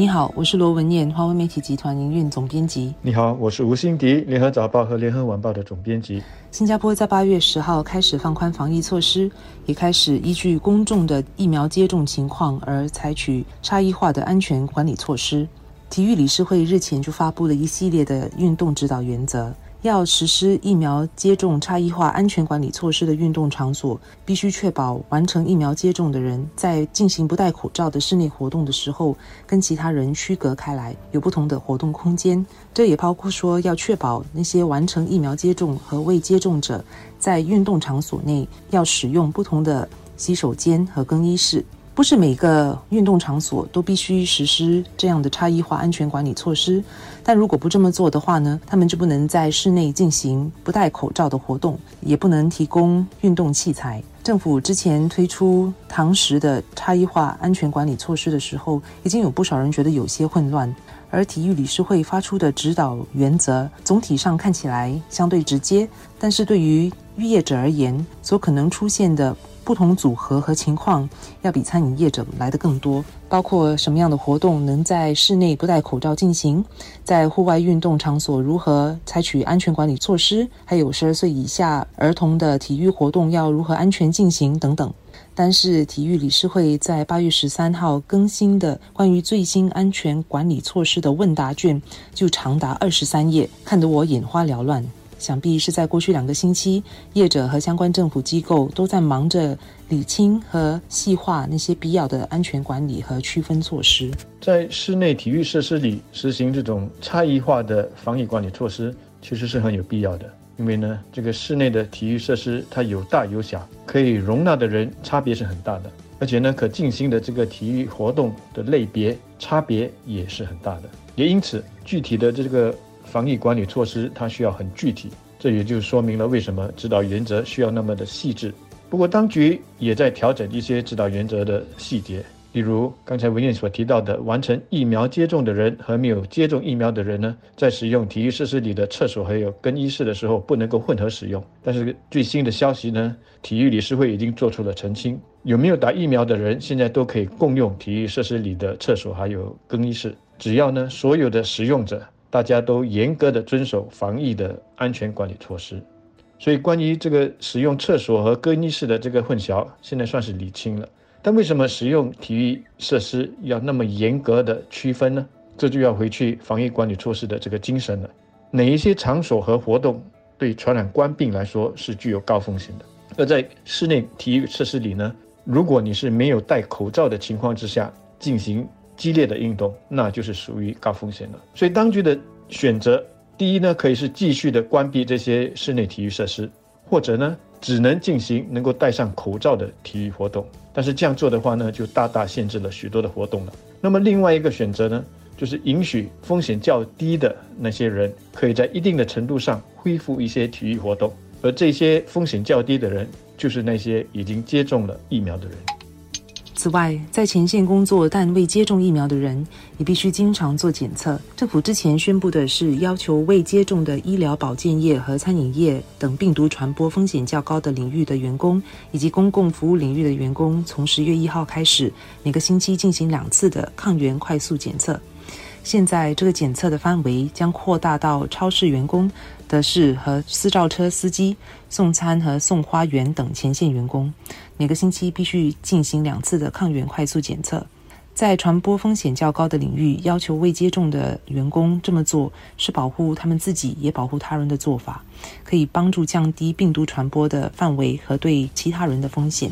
你好，我是罗文燕，华为媒体集团营运总编辑。你好，我是吴欣迪，联合早报和联合晚报的总编辑。新加坡在八月十号开始放宽防疫措施，也开始依据公众的疫苗接种情况而采取差异化的安全管理措施。体育理事会日前就发布了一系列的运动指导原则。要实施疫苗接种差异化安全管理措施的运动场所，必须确保完成疫苗接种的人在进行不戴口罩的室内活动的时候，跟其他人区隔开来，有不同的活动空间。这也包括说，要确保那些完成疫苗接种和未接种者在运动场所内要使用不同的洗手间和更衣室。不是每个运动场所都必须实施这样的差异化安全管理措施，但如果不这么做的话呢，他们就不能在室内进行不戴口罩的活动，也不能提供运动器材。政府之前推出堂食的差异化安全管理措施的时候，已经有不少人觉得有些混乱，而体育理事会发出的指导原则总体上看起来相对直接，但是对于渔业者而言，所可能出现的。不同组合和情况要比餐饮业者来的更多，包括什么样的活动能在室内不戴口罩进行，在户外运动场所如何采取安全管理措施，还有十二岁以下儿童的体育活动要如何安全进行等等。但是体育理事会在八月十三号更新的关于最新安全管理措施的问答卷就长达二十三页，看得我眼花缭乱。想必是在过去两个星期，业者和相关政府机构都在忙着理清和细化那些必要的安全管理和区分措施。在室内体育设施里实行这种差异化的防疫管理措施，其实是很有必要的。因为呢，这个室内的体育设施它有大有小，可以容纳的人差别是很大的，而且呢，可进行的这个体育活动的类别差别也是很大的。也因此，具体的这个。防疫管理措施它需要很具体，这也就说明了为什么指导原则需要那么的细致。不过，当局也在调整一些指导原则的细节，例如刚才文燕所提到的，完成疫苗接种的人和没有接种疫苗的人呢，在使用体育设施里的厕所还有更衣室的时候，不能够混合使用。但是最新的消息呢，体育理事会已经做出了澄清，有没有打疫苗的人现在都可以共用体育设施里的厕所还有更衣室，只要呢所有的使用者。大家都严格的遵守防疫的安全管理措施，所以关于这个使用厕所和更衣室的这个混淆，现在算是理清了。但为什么使用体育设施要那么严格的区分呢？这就要回去防疫管理措施的这个精神了。哪一些场所和活动对传染冠病来说是具有高风险的？而在室内体育设施里呢？如果你是没有戴口罩的情况之下进行。激烈的运动，那就是属于高风险了。所以当局的选择，第一呢，可以是继续的关闭这些室内体育设施，或者呢，只能进行能够戴上口罩的体育活动。但是这样做的话呢，就大大限制了许多的活动了。那么另外一个选择呢，就是允许风险较低的那些人，可以在一定的程度上恢复一些体育活动。而这些风险较低的人，就是那些已经接种了疫苗的人。此外，在前线工作但未接种疫苗的人，也必须经常做检测。政府之前宣布的是，要求未接种的医疗保健业和餐饮业等病毒传播风险较高的领域的员工，以及公共服务领域的员工，从十月一号开始，每个星期进行两次的抗原快速检测。现在，这个检测的范围将扩大到超市员工。的是和私照车司机、送餐和送花园等前线员工，每个星期必须进行两次的抗原快速检测。在传播风险较高的领域，要求未接种的员工这么做，是保护他们自己也保护他人的做法，可以帮助降低病毒传播的范围和对其他人的风险。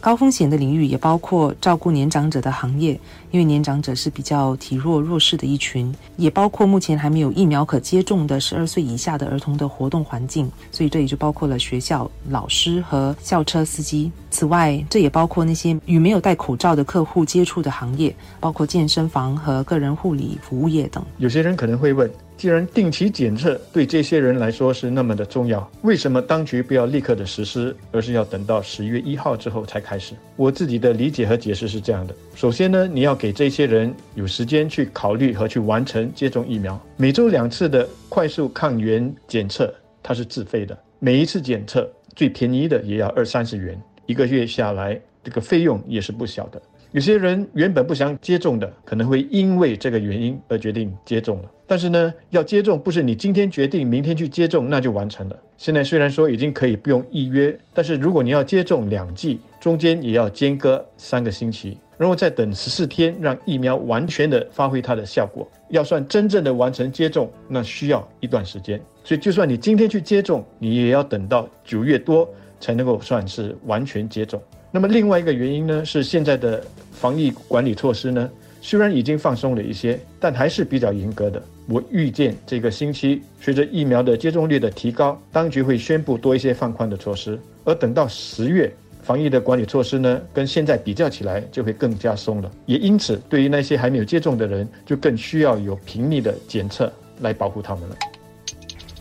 高风险的领域也包括照顾年长者的行业，因为年长者是比较体弱弱势的一群；也包括目前还没有疫苗可接种的十二岁以下的儿童的活动环境，所以这也就包括了学校、老师和校车司机。此外，这也包括那些与没有戴口罩的客户接触的行业，包括健身房和个人护理服务业等。有些人可能会问。既然定期检测对这些人来说是那么的重要，为什么当局不要立刻的实施，而是要等到十月一号之后才开始？我自己的理解和解释是这样的：首先呢，你要给这些人有时间去考虑和去完成接种疫苗。每周两次的快速抗原检测，它是自费的，每一次检测最便宜的也要二三十元，一个月下来这个费用也是不小的。有些人原本不想接种的，可能会因为这个原因而决定接种了。但是呢，要接种不是你今天决定，明天去接种那就完成了。现在虽然说已经可以不用预约，但是如果你要接种两剂，中间也要间隔三个星期，然后再等十四天，让疫苗完全的发挥它的效果。要算真正的完成接种，那需要一段时间。所以就算你今天去接种，你也要等到九月多才能够算是完全接种。那么另外一个原因呢，是现在的防疫管理措施呢。虽然已经放松了一些，但还是比较严格的。我预见这个星期，随着疫苗的接种率的提高，当局会宣布多一些放宽的措施。而等到十月，防疫的管理措施呢，跟现在比较起来就会更加松了。也因此，对于那些还没有接种的人，就更需要有频密的检测来保护他们了。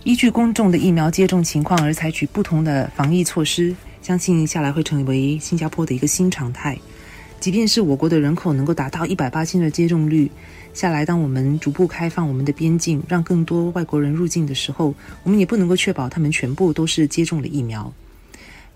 依据公众的疫苗接种情况而采取不同的防疫措施，相信下来会成为新加坡的一个新常态。即便是我国的人口能够达到一百八千的接种率，下来，当我们逐步开放我们的边境，让更多外国人入境的时候，我们也不能够确保他们全部都是接种了疫苗。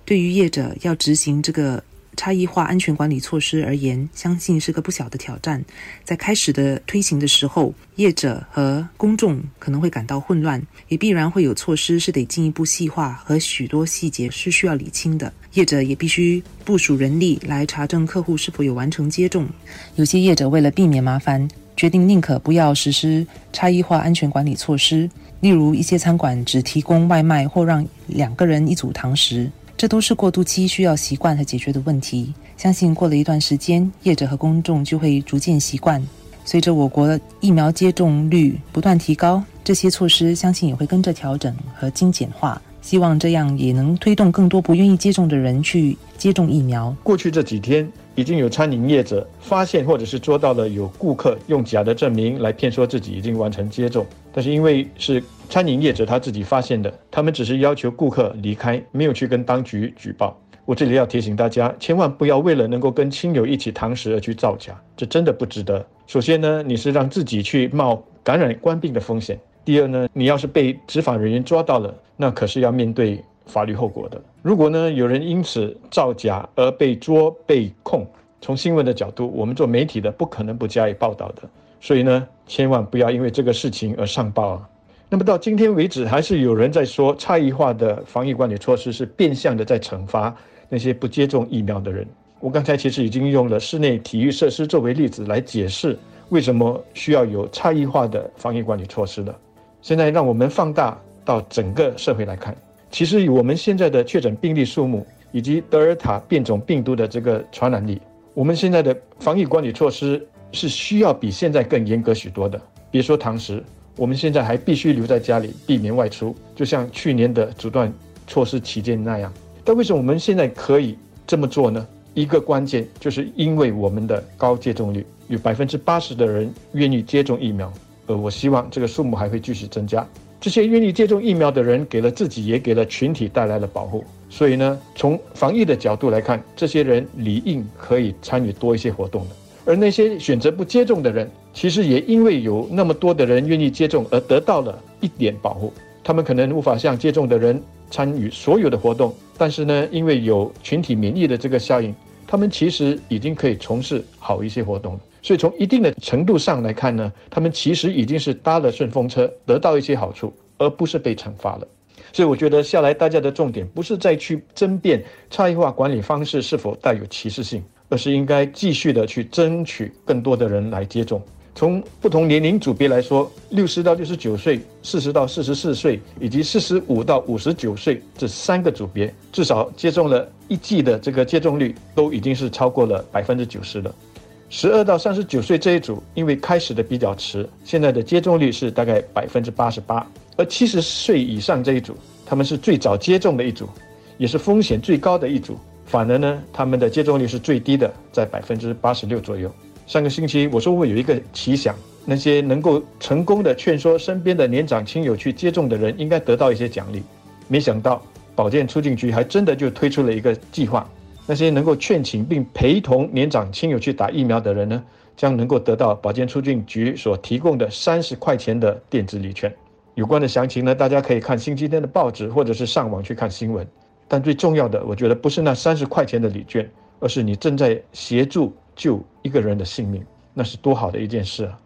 对于业者要执行这个。差异化安全管理措施而言，相信是个不小的挑战。在开始的推行的时候，业者和公众可能会感到混乱，也必然会有措施是得进一步细化，和许多细节是需要理清的。业者也必须部署人力来查证客户是否有完成接种。有些业者为了避免麻烦，决定宁可不要实施差异化安全管理措施，例如一些餐馆只提供外卖或让两个人一组堂食。这都是过渡期需要习惯和解决的问题。相信过了一段时间，业者和公众就会逐渐习惯。随着我国疫苗接种率不断提高，这些措施相信也会跟着调整和精简化。希望这样也能推动更多不愿意接种的人去接种疫苗。过去这几天，已经有餐饮业者发现或者是捉到了有顾客用假的证明来骗说自己已经完成接种，但是因为是餐饮业者他自己发现的，他们只是要求顾客离开，没有去跟当局举报。我这里要提醒大家，千万不要为了能够跟亲友一起堂食而去造假，这真的不值得。首先呢，你是让自己去冒感染官病的风险。第二呢，你要是被执法人员抓到了，那可是要面对法律后果的。如果呢有人因此造假而被捉被控，从新闻的角度，我们做媒体的不可能不加以报道的。所以呢，千万不要因为这个事情而上报啊。那么到今天为止，还是有人在说差异化的防疫管理措施是变相的在惩罚那些不接种疫苗的人。我刚才其实已经用了室内体育设施作为例子来解释为什么需要有差异化的防疫管理措施了。现在让我们放大到整个社会来看，其实以我们现在的确诊病例数目以及德尔塔变种病毒的这个传染力，我们现在的防疫管理措施是需要比现在更严格许多的。别说堂食，我们现在还必须留在家里，避免外出，就像去年的阻断措施期间那样。但为什么我们现在可以这么做呢？一个关键就是因为我们的高接种率，有百分之八十的人愿意接种疫苗。呃，我希望这个数目还会继续增加。这些愿意接种疫苗的人，给了自己，也给了群体带来了保护。所以呢，从防疫的角度来看，这些人理应可以参与多一些活动的。而那些选择不接种的人，其实也因为有那么多的人愿意接种，而得到了一点保护。他们可能无法像接种的人参与所有的活动，但是呢，因为有群体免疫的这个效应，他们其实已经可以从事好一些活动了。所以从一定的程度上来看呢，他们其实已经是搭了顺风车，得到一些好处，而不是被惩罚了。所以我觉得下来大家的重点不是再去争辩差异化管理方式是否带有歧视性，而是应该继续的去争取更多的人来接种。从不同年龄组别来说，六十到六十九岁、四十到四十四岁以及四十五到五十九岁这三个组别，至少接种了一剂的这个接种率都已经是超过了百分之九十了。十二到三十九岁这一组，因为开始的比较迟，现在的接种率是大概百分之八十八。而七十岁以上这一组，他们是最早接种的一组，也是风险最高的一组。反而呢，他们的接种率是最低的，在百分之八十六左右。上个星期我说我有一个奇想，那些能够成功的劝说身边的年长亲友去接种的人，应该得到一些奖励。没想到保健促进局还真的就推出了一个计划。那些能够劝请并陪同年长亲友去打疫苗的人呢，将能够得到保健促进局所提供的三十块钱的电子礼券。有关的详情呢，大家可以看星期天的报纸，或者是上网去看新闻。但最重要的，我觉得不是那三十块钱的礼券，而是你正在协助救一个人的性命，那是多好的一件事啊！